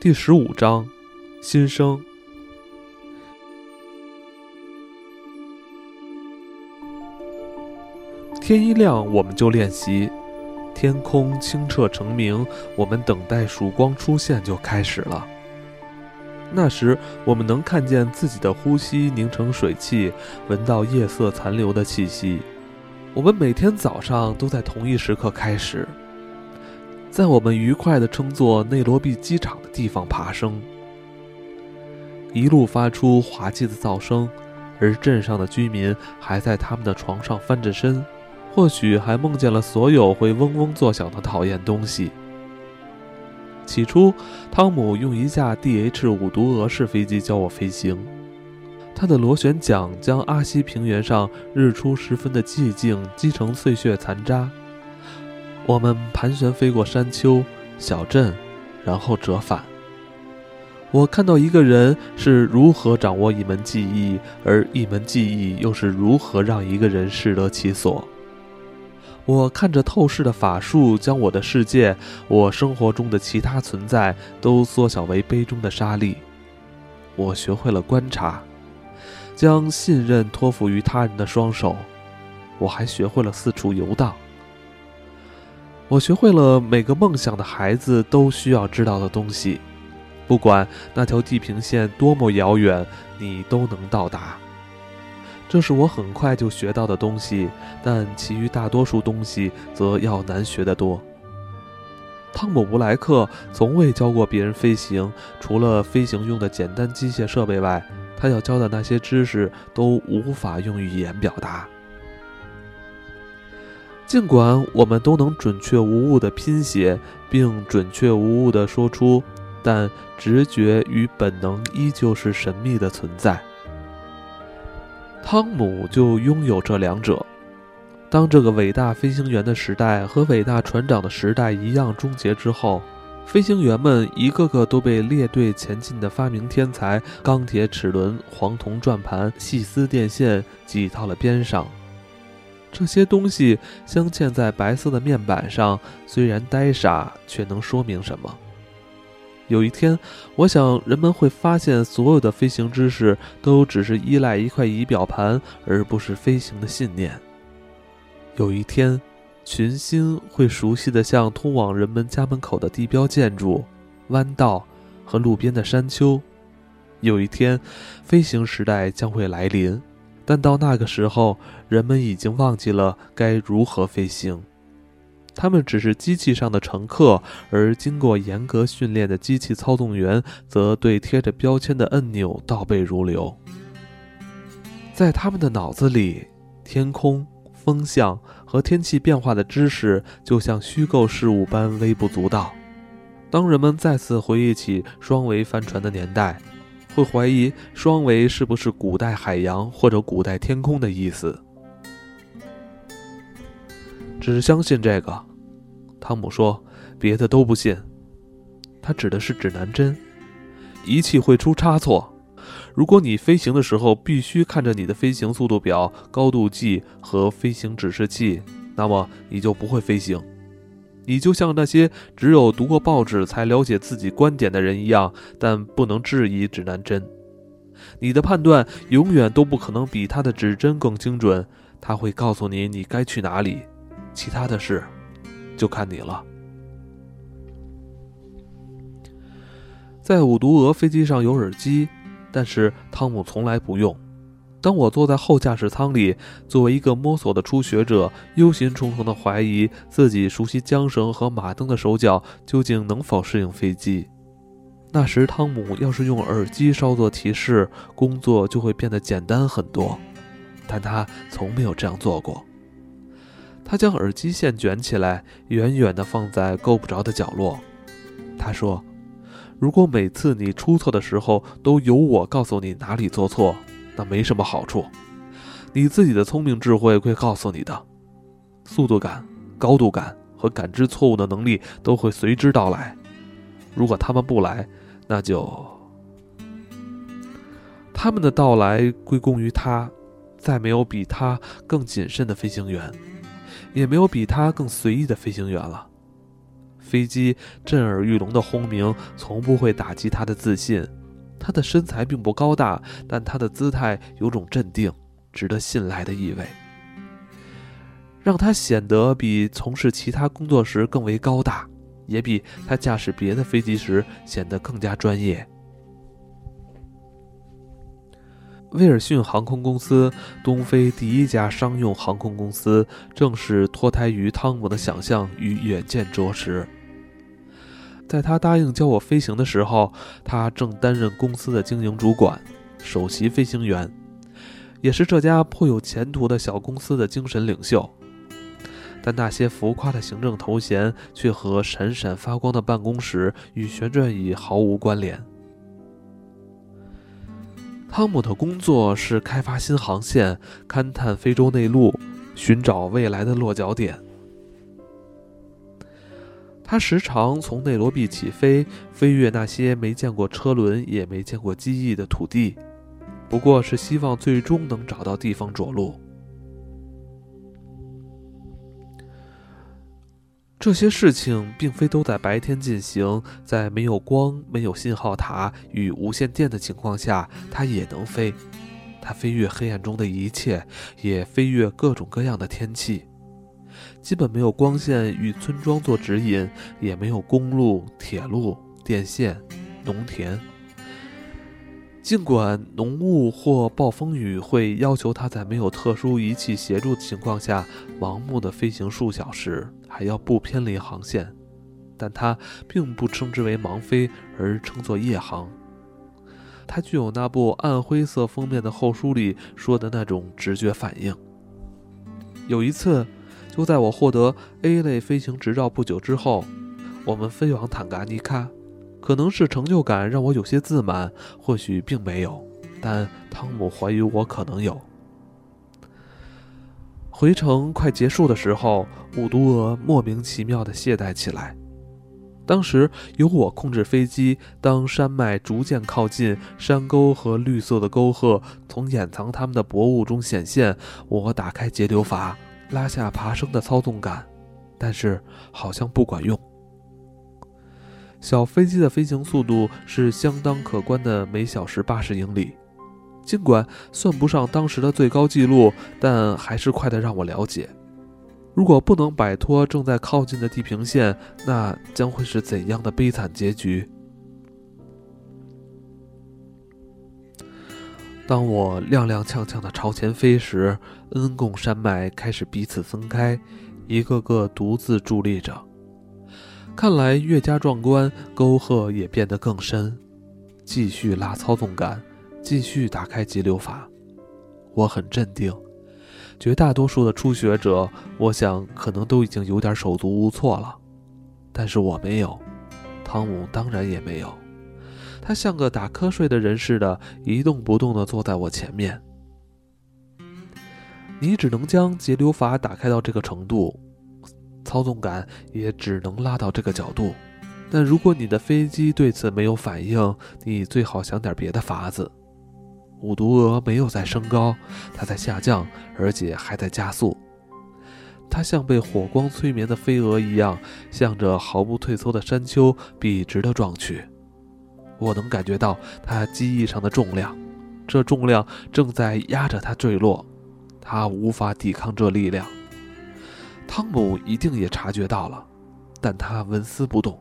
第十五章，新生。天一亮，我们就练习。天空清澈澄明，我们等待曙光出现就开始了。那时，我们能看见自己的呼吸凝成水汽，闻到夜色残留的气息。我们每天早上都在同一时刻开始。在我们愉快地称作内罗毕机场的地方爬升，一路发出滑稽的噪声，而镇上的居民还在他们的床上翻着身，或许还梦见了所有会嗡嗡作响的讨厌东西。起初，汤姆用一架 D.H. 五毒俄式飞机教我飞行，他的螺旋桨将阿西平原上日出时分的寂静击成碎屑残渣。我们盘旋飞过山丘、小镇，然后折返。我看到一个人是如何掌握一门技艺，而一门技艺又是如何让一个人适得其所。我看着透视的法术，将我的世界、我生活中的其他存在都缩小为杯中的沙粒。我学会了观察，将信任托付于他人的双手。我还学会了四处游荡。我学会了每个梦想的孩子都需要知道的东西，不管那条地平线多么遥远，你都能到达。这是我很快就学到的东西，但其余大多数东西则要难学得多。汤姆·布莱克从未教过别人飞行，除了飞行用的简单机械设备外，他要教的那些知识都无法用语言表达。尽管我们都能准确无误地拼写，并准确无误地说出，但直觉与本能依旧是神秘的存在。汤姆就拥有这两者。当这个伟大飞行员的时代和伟大船长的时代一样终结之后，飞行员们一个个都被列队前进的发明天才——钢铁齿轮、黄铜转盘、细丝电线——挤到了边上。这些东西镶嵌在白色的面板上，虽然呆傻，却能说明什么？有一天，我想人们会发现，所有的飞行知识都只是依赖一块仪表盘，而不是飞行的信念。有一天，群星会熟悉的像通往人们家门口的地标建筑、弯道和路边的山丘。有一天，飞行时代将会来临。但到那个时候，人们已经忘记了该如何飞行，他们只是机器上的乘客，而经过严格训练的机器操纵员则对贴着标签的按钮倒背如流。在他们的脑子里，天空、风向和天气变化的知识就像虚构事物般微不足道。当人们再次回忆起双桅帆船的年代，会怀疑双桅是不是古代海洋或者古代天空的意思？只相信这个，汤姆说，别的都不信。他指的是指南针，仪器会出差错。如果你飞行的时候必须看着你的飞行速度表、高度计和飞行指示器，那么你就不会飞行。你就像那些只有读过报纸才了解自己观点的人一样，但不能质疑指南针。你的判断永远都不可能比他的指针更精准。他会告诉你你该去哪里，其他的事就看你了。在五毒蛾飞机上有耳机，但是汤姆从来不用。当我坐在后驾驶舱里，作为一个摸索的初学者，忧心忡忡地怀疑自己熟悉缰绳和马灯的手脚究竟能否适应飞机。那时，汤姆要是用耳机稍作提示，工作就会变得简单很多，但他从没有这样做过。他将耳机线卷起来，远远地放在够不着的角落。他说：“如果每次你出错的时候都由我告诉你哪里做错。”那没什么好处，你自己的聪明智慧会告诉你的，速度感、高度感和感知错误的能力都会随之到来。如果他们不来，那就他们的到来归功于他。再没有比他更谨慎的飞行员，也没有比他更随意的飞行员了。飞机震耳欲聋的轰鸣从不会打击他的自信。他的身材并不高大，但他的姿态有种镇定、值得信赖的意味，让他显得比从事其他工作时更为高大，也比他驾驶别的飞机时显得更加专业。威尔逊航空公司，东非第一家商用航空公司，正是脱胎于汤姆的想象与远见卓识。在他答应教我飞行的时候，他正担任公司的经营主管、首席飞行员，也是这家颇有前途的小公司的精神领袖。但那些浮夸的行政头衔，却和闪闪发光的办公室与旋转椅毫无关联。汤姆的工作是开发新航线、勘探非洲内陆、寻找未来的落脚点。他时常从内罗毕起飞，飞越那些没见过车轮也没见过机翼的土地，不过是希望最终能找到地方着陆。这些事情并非都在白天进行，在没有光、没有信号塔与无线电的情况下，它也能飞。它飞越黑暗中的一切，也飞越各种各样的天气。基本没有光线与村庄做指引，也没有公路、铁路、电线、农田。尽管浓雾或暴风雨会要求他在没有特殊仪器协助的情况下盲目的飞行数小时，还要不偏离航线，但他并不称之为盲飞，而称作夜航。他具有那部暗灰色封面的后书里说的那种直觉反应。有一次，就在我获得 A 类飞行执照不久之后，我们飞往坦噶尼卡。可能是成就感让我有些自满，或许并没有，但汤姆怀疑我可能有。回程快结束的时候，五毒蛾莫名其妙地懈怠起来。当时由我控制飞机，当山脉逐渐靠近，山沟和绿色的沟壑从掩藏它们的薄雾中显现，我打开节流阀，拉下爬升的操纵杆，但是好像不管用。小飞机的飞行速度是相当可观的，每小时八十英里。尽管算不上当时的最高纪录，但还是快得让我了解，如果不能摆脱正在靠近的地平线，那将会是怎样的悲惨结局？当我踉踉跄跄地朝前飞时，恩贡山脉开始彼此分开，一个个独自伫立着。看来越加壮观，沟壑也变得更深。继续拉操纵杆，继续打开急流阀。我很镇定。绝大多数的初学者，我想可能都已经有点手足无措了，但是我没有。汤姆当然也没有。他像个打瞌睡的人似的，一动不动地坐在我前面。你只能将节流阀打开到这个程度。操纵杆也只能拉到这个角度，但如果你的飞机对此没有反应，你最好想点别的法子。五毒蛾没有在升高，它在下降，而且还在加速。它像被火光催眠的飞蛾一样，向着毫不退缩的山丘笔直地撞去。我能感觉到它机翼上的重量，这重量正在压着它坠落，它无法抵抗这力量。汤姆一定也察觉到了，但他纹丝不动。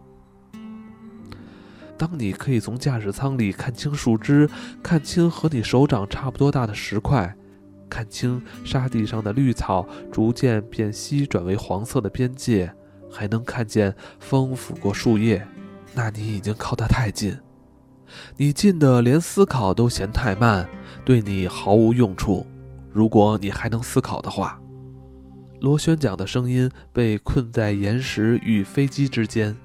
当你可以从驾驶舱里看清树枝，看清和你手掌差不多大的石块，看清沙地上的绿草逐渐变稀转为黄色的边界，还能看见风拂过树叶，那你已经靠得太近，你近的连思考都嫌太慢，对你毫无用处。如果你还能思考的话。螺旋桨的声音被困在岩石与飞机之间，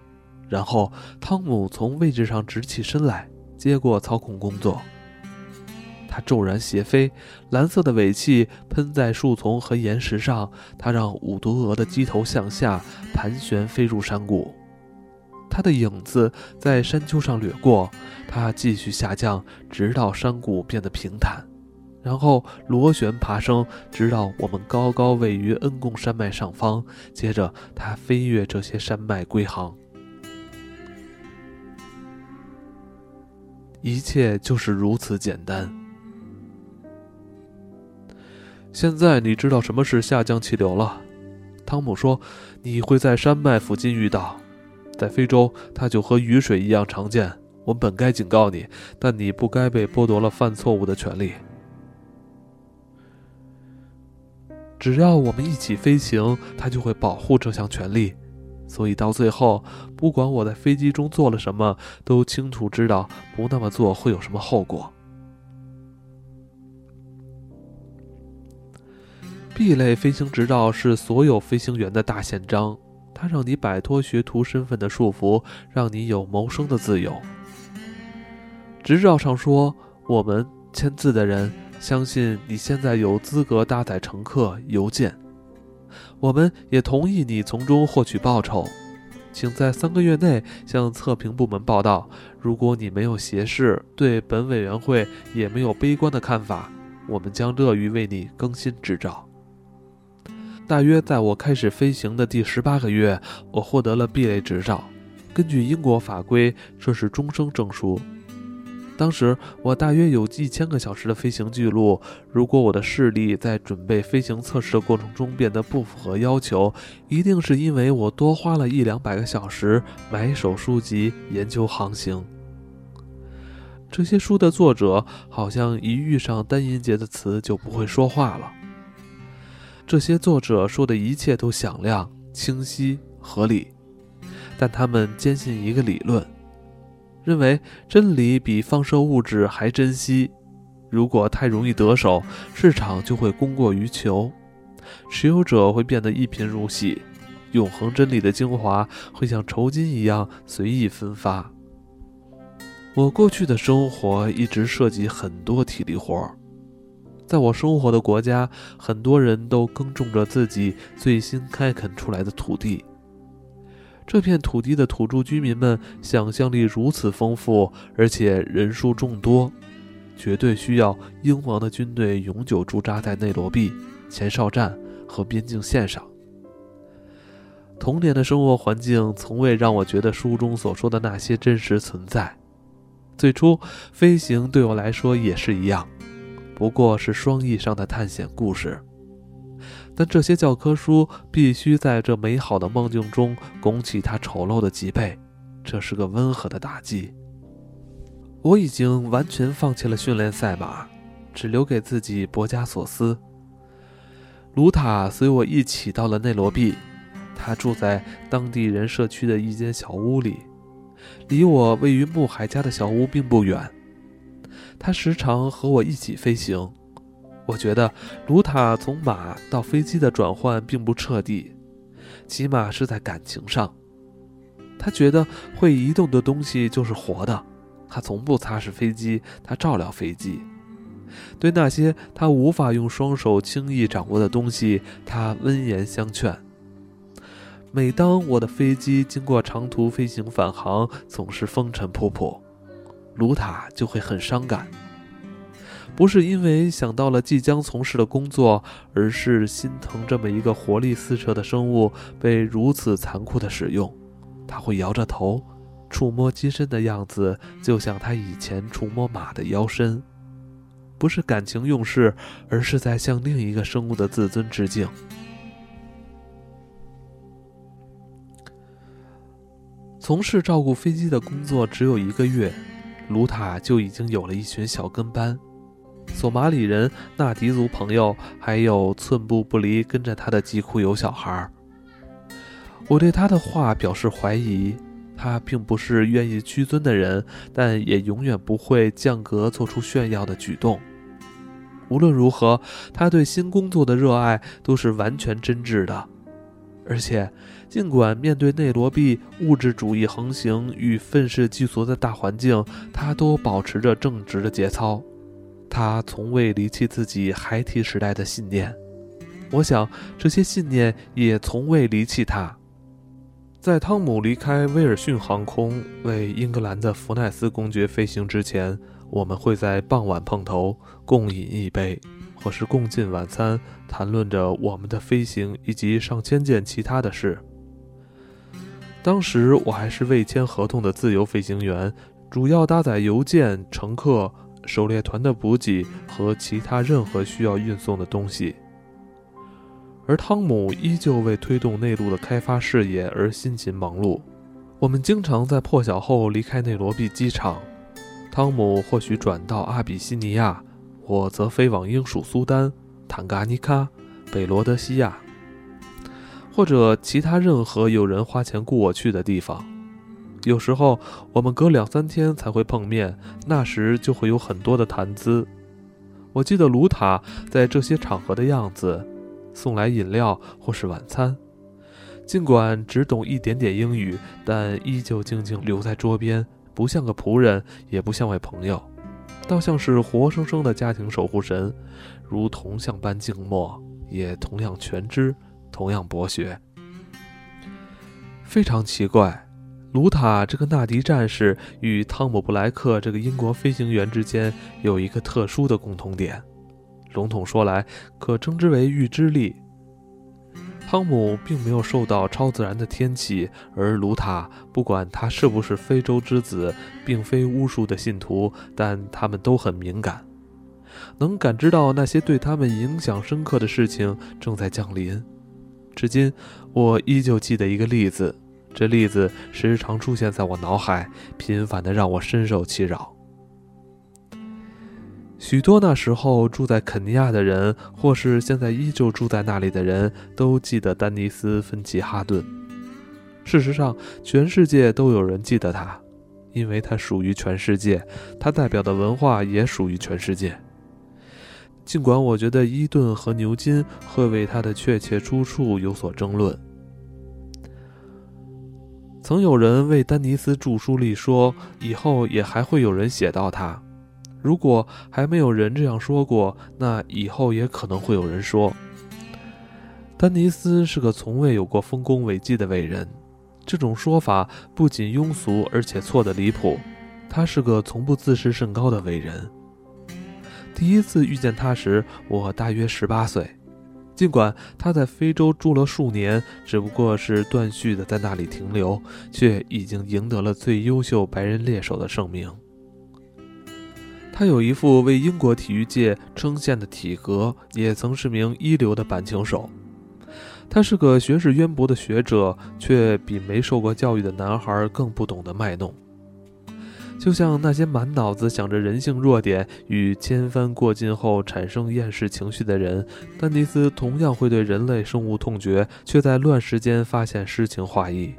然后汤姆从位置上直起身来，接过操控工作。他骤然斜飞，蓝色的尾气喷在树丛和岩石上，他让五毒鹅的机头向下盘旋飞入山谷。它的影子在山丘上掠过，它继续下降，直到山谷变得平坦，然后螺旋爬升，直到我们高高位于恩贡山脉上方。接着，它飞越这些山脉归航。一切就是如此简单。现在你知道什么是下降气流了，汤姆说：“你会在山脉附近遇到。”在非洲它就和雨水一样常见。我本该警告你，但你不该被剥夺了犯错误的权利。只要我们一起飞行，它就会保护这项权利。所以到最后，不管我在飞机中做了什么，都清楚知道不那么做会有什么后果。” B 类飞行执照是所有飞行员的大宪章，它让你摆脱学徒身份的束缚，让你有谋生的自由。执照上说，我们签字的人相信你现在有资格搭载乘客邮件，我们也同意你从中获取报酬。请在三个月内向测评部门报道。如果你没有斜视，对本委员会也没有悲观的看法，我们将乐于为你更新执照。大约在我开始飞行的第十八个月，我获得了 B 类执照。根据英国法规，这是终生证书。当时我大约有一千个小时的飞行记录。如果我的视力在准备飞行测试的过程中变得不符合要求，一定是因为我多花了一两百个小时买手书籍研究航行。这些书的作者好像一遇上单音节的词就不会说话了。这些作者说的一切都响亮、清晰、合理，但他们坚信一个理论，认为真理比放射物质还珍惜。如果太容易得手，市场就会供过于求，持有者会变得一贫如洗，永恒真理的精华会像酬金一样随意分发。我过去的生活一直涉及很多体力活儿。在我生活的国家，很多人都耕种着自己最新开垦出来的土地。这片土地的土著居民们想象力如此丰富，而且人数众多，绝对需要英王的军队永久驻扎在内罗毕、前哨站和边境线上。童年的生活环境从未让我觉得书中所说的那些真实存在。最初，飞行对我来说也是一样。不过是双翼上的探险故事，但这些教科书必须在这美好的梦境中拱起它丑陋的脊背，这是个温和的打击。我已经完全放弃了训练赛马，只留给自己博加索斯。卢塔随我一起到了内罗毕，他住在当地人社区的一间小屋里，离我位于穆海家的小屋并不远。他时常和我一起飞行，我觉得卢塔从马到飞机的转换并不彻底，起码是在感情上。他觉得会移动的东西就是活的，他从不擦拭飞机，他照料飞机。对那些他无法用双手轻易掌握的东西，他温言相劝。每当我的飞机经过长途飞行返航，总是风尘仆仆。卢塔就会很伤感，不是因为想到了即将从事的工作，而是心疼这么一个活力四射的生物被如此残酷的使用。他会摇着头，触摸机身的样子，就像他以前触摸马的腰身，不是感情用事，而是在向另一个生物的自尊致敬。从事照顾飞机的工作只有一个月。卢塔就已经有了一群小跟班，索马里人、纳迪族朋友，还有寸步不离跟着他的吉库尤小孩。我对他的话表示怀疑，他并不是愿意屈尊的人，但也永远不会降格做出炫耀的举动。无论如何，他对新工作的热爱都是完全真挚的，而且。尽管面对内罗毕物质主义横行与愤世嫉俗的大环境，他都保持着正直的节操。他从未离弃自己孩提时代的信念，我想这些信念也从未离弃他。在汤姆离开威尔逊航空为英格兰的福奈斯公爵飞行之前，我们会在傍晚碰头，共饮一杯。或是共进晚餐，谈论着我们的飞行以及上千件其他的事。当时我还是未签合同的自由飞行员，主要搭载邮件、乘客、狩猎团的补给和其他任何需要运送的东西。而汤姆依旧为推动内陆的开发事业而辛勤忙碌。我们经常在破晓后离开内罗毕机场。汤姆或许转到阿比西尼亚，我则飞往英属苏丹、坦噶尼卡、北罗德西亚，或者其他任何有人花钱雇我去的地方。有时候我们隔两三天才会碰面，那时就会有很多的谈资。我记得卢塔在这些场合的样子。送来饮料或是晚餐，尽管只懂一点点英语，但依旧静静留在桌边，不像个仆人，也不像位朋友，倒像是活生生的家庭守护神，如铜像般静默，也同样全知，同样博学。非常奇怪，卢塔这个纳迪战士与汤姆布莱克这个英国飞行员之间有一个特殊的共同点。笼统说来，可称之为预知力。汤姆并没有受到超自然的天气，而卢塔，不管他是不是非洲之子，并非巫术的信徒，但他们都很敏感，能感知到那些对他们影响深刻的事情正在降临。至今，我依旧记得一个例子，这例子时常出现在我脑海，频繁的让我深受其扰。许多那时候住在肯尼亚的人，或是现在依旧住在那里的人，都记得丹尼斯·芬奇哈顿。事实上，全世界都有人记得他，因为他属于全世界，他代表的文化也属于全世界。尽管我觉得伊顿和牛津会为他的确切出处有所争论。曾有人为丹尼斯著书立说，以后也还会有人写到他。如果还没有人这样说过，那以后也可能会有人说。丹尼斯是个从未有过丰功伟绩的伟人，这种说法不仅庸俗，而且错得离谱。他是个从不自视甚高的伟人。第一次遇见他时，我大约十八岁。尽管他在非洲住了数年，只不过是断续的在那里停留，却已经赢得了最优秀白人猎手的盛名。他有一副为英国体育界称羡的体格，也曾是名一流的板球手。他是个学识渊博的学者，却比没受过教育的男孩更不懂得卖弄。就像那些满脑子想着人性弱点与千帆过尽后产生厌世情绪的人，丹尼斯同样会对人类深恶痛绝，却在乱世间发现诗情画意。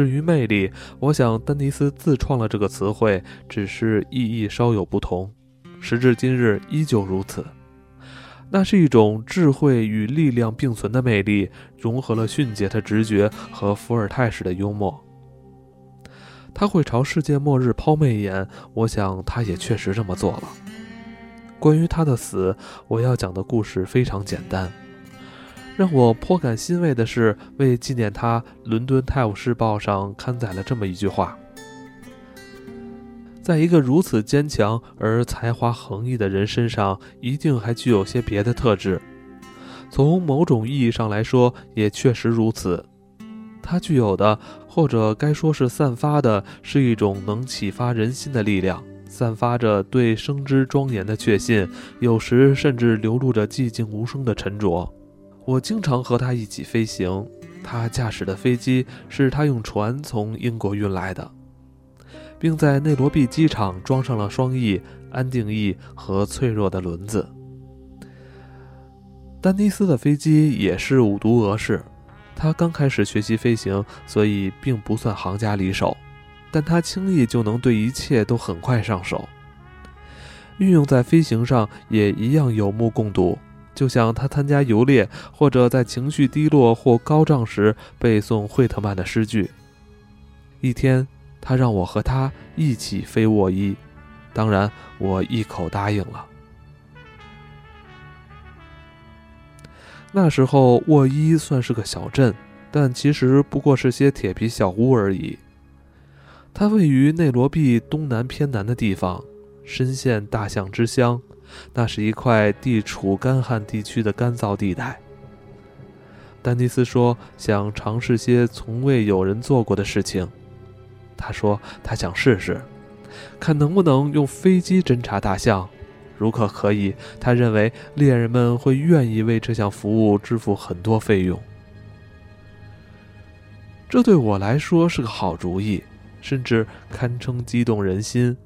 至于魅力，我想丹尼斯自创了这个词汇，只是意义稍有不同，时至今日依旧如此。那是一种智慧与力量并存的魅力，融合了迅捷的直觉和伏尔泰式的幽默。他会朝世界末日抛媚眼，我想他也确实这么做了。关于他的死，我要讲的故事非常简单。让我颇感欣慰的是，为纪念他，《伦敦泰晤士报》上刊载了这么一句话：在一个如此坚强而才华横溢的人身上，一定还具有些别的特质。从某种意义上来说，也确实如此。他具有的，或者该说是散发的，是一种能启发人心的力量，散发着对生之庄严的确信，有时甚至流露着寂静无声的沉着。我经常和他一起飞行，他驾驶的飞机是他用船从英国运来的，并在内罗毕机场装上了双翼、安定翼和脆弱的轮子。丹尼斯的飞机也是五毒俄式，他刚开始学习飞行，所以并不算行家里手，但他轻易就能对一切都很快上手，运用在飞行上也一样有目共睹。就像他参加游猎，或者在情绪低落或高涨时背诵惠特曼的诗句。一天，他让我和他一起飞沃伊，当然，我一口答应了。那时候，沃伊算是个小镇，但其实不过是些铁皮小屋而已。它位于内罗毕东南偏南的地方，深陷大象之乡。那是一块地处干旱地区的干燥地带。丹尼斯说：“想尝试些从未有人做过的事情。”他说他想试试，看能不能用飞机侦察大象。如果可以，他认为猎人们会愿意为这项服务支付很多费用。这对我来说是个好主意，甚至堪称激动人心。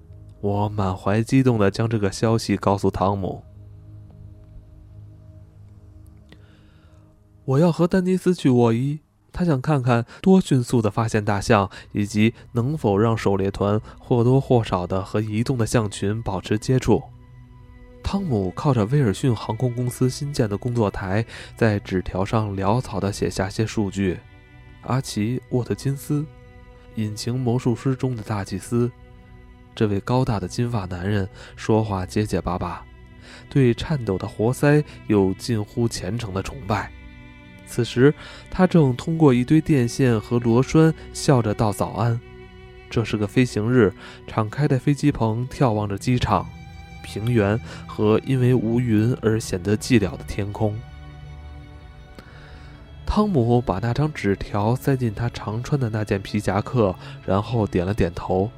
我满怀激动地将这个消息告诉汤姆。我要和丹尼斯去沃伊，他想看看多迅速地发现大象，以及能否让狩猎团或多或少的和移动的象群保持接触。汤姆靠着威尔逊航空公司新建的工作台，在纸条上潦草地写下些数据。阿奇·沃特金斯，隐形魔术师中的大祭司，这位高大的金发男人说话结结巴巴，对颤抖的活塞有近乎虔诚的崇拜。此时，他正通过一堆电线和螺栓笑着道早安。这是个飞行日，敞开的飞机棚眺望着机场。平原和因为无云而显得寂寥的天空。汤姆把那张纸条塞进他常穿的那件皮夹克，然后点了点头。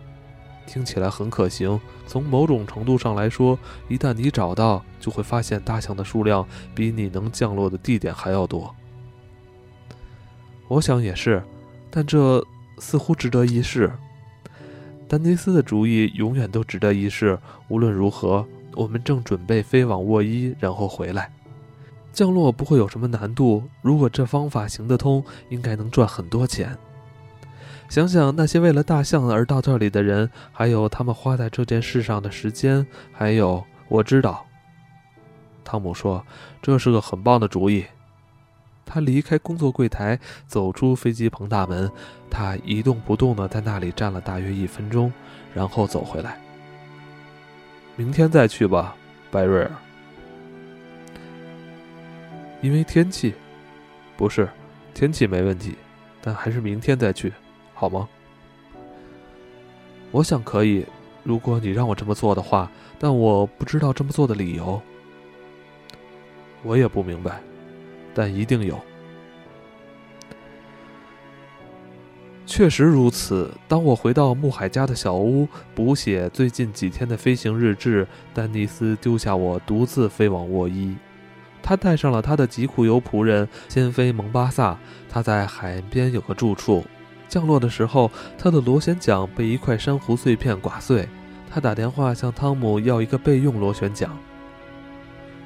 听起来很可行。从某种程度上来说，一旦你找到，就会发现大象的数量比你能降落的地点还要多。我想也是，但这似乎值得一试。丹尼斯的主意永远都值得一试。无论如何，我们正准备飞往沃伊，然后回来。降落不会有什么难度。如果这方法行得通，应该能赚很多钱。想想那些为了大象而到这里的人，还有他们花在这件事上的时间，还有……我知道，汤姆说，这是个很棒的主意。他离开工作柜台，走出飞机棚大门。他一动不动地在那里站了大约一分钟，然后走回来。明天再去吧，白瑞尔。因为天气，不是，天气没问题，但还是明天再去，好吗？我想可以，如果你让我这么做的话，但我不知道这么做的理由。我也不明白。但一定有。确实如此。当我回到穆海家的小屋，补写最近几天的飞行日志，丹尼斯丢下我，独自飞往沃伊。他带上了他的吉库尤仆人，先飞蒙巴萨。他在海边有个住处。降落的时候，他的螺旋桨被一块珊瑚碎片刮碎。他打电话向汤姆要一个备用螺旋桨。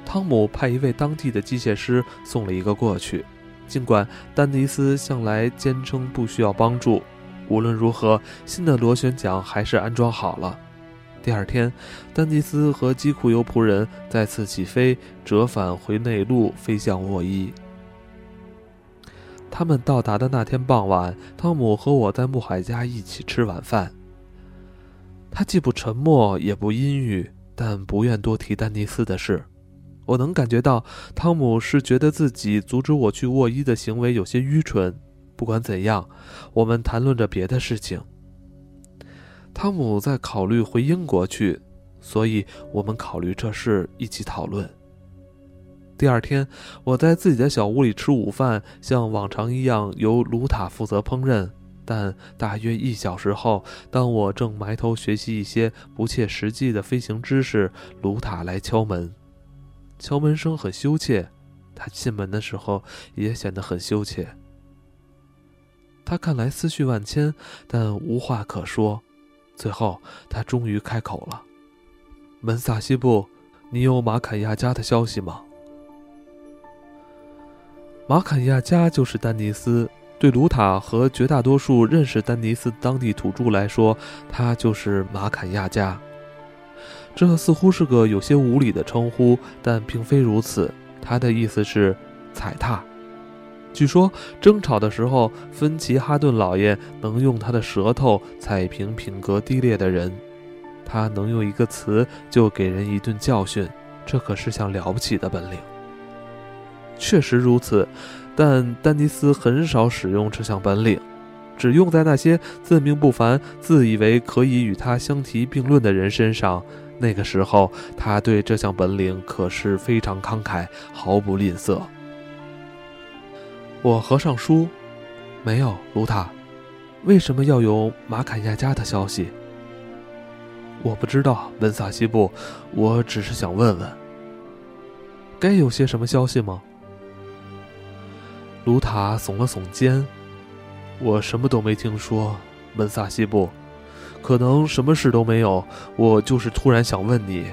汤姆派一位当地的机械师送了一个过去，尽管丹尼斯向来坚称不需要帮助。无论如何，新的螺旋桨还是安装好了。第二天，丹尼斯和基库尤仆人再次起飞，折返回内陆，飞向沃伊。他们到达的那天傍晚，汤姆和我在穆海家一起吃晚饭。他既不沉默，也不阴郁，但不愿多提丹尼斯的事。我能感觉到，汤姆是觉得自己阻止我去沃伊的行为有些愚蠢。不管怎样，我们谈论着别的事情。汤姆在考虑回英国去，所以我们考虑这事一起讨论。第二天，我在自己的小屋里吃午饭，像往常一样由卢塔负责烹饪。但大约一小时后，当我正埋头学习一些不切实际的飞行知识，卢塔来敲门。敲门声很羞怯，他进门的时候也显得很羞怯。他看来思绪万千，但无话可说。最后，他终于开口了：“门萨西布，你有马坎亚加的消息吗？”马坎亚加就是丹尼斯。对卢塔和绝大多数认识丹尼斯当地土著来说，他就是马坎亚加。这似乎是个有些无礼的称呼，但并非如此。他的意思是踩踏。据说争吵的时候，芬奇哈顿老爷能用他的舌头踩平品格低劣的人。他能用一个词就给人一顿教训，这可是项了不起的本领。确实如此，但丹尼斯很少使用这项本领，只用在那些自命不凡、自以为可以与他相提并论的人身上。那个时候，他对这项本领可是非常慷慨，毫不吝啬。我合上书，没有卢塔，为什么要有马坎亚加的消息？我不知道，文萨西布，我只是想问问，该有些什么消息吗？卢塔耸了耸肩，我什么都没听说，门萨西布，可能什么事都没有。我就是突然想问你，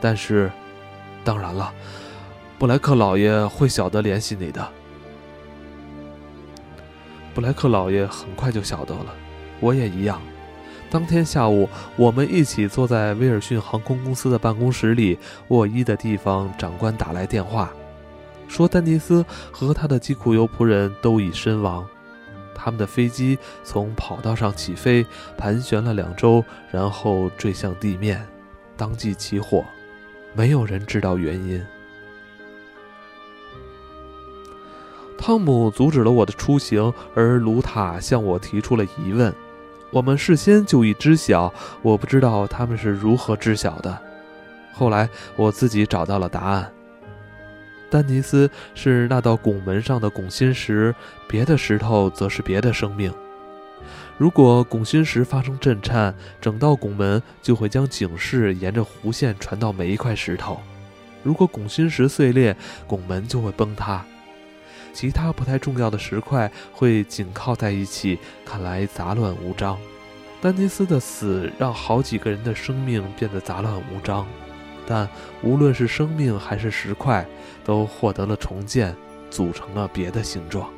但是，当然了，布莱克老爷会晓得联系你的。布莱克老爷很快就晓得了，我也一样。当天下午，我们一起坐在威尔逊航空公司的办公室里沃伊的地方。长官打来电话，说丹尼斯和他的机库油仆人都已身亡。他们的飞机从跑道上起飞，盘旋了两周，然后坠向地面，当即起火。没有人知道原因。汤姆阻止了我的出行，而卢塔向我提出了疑问。我们事先就已知晓，我不知道他们是如何知晓的。后来我自己找到了答案。丹尼斯是那道拱门上的拱心石，别的石头则是别的生命。如果拱心石发生震颤，整道拱门就会将警示沿着弧线传到每一块石头；如果拱心石碎裂，拱门就会崩塌。其他不太重要的石块会紧靠在一起，看来杂乱无章。丹尼斯的死让好几个人的生命变得杂乱无章，但无论是生命还是石块，都获得了重建，组成了别的形状。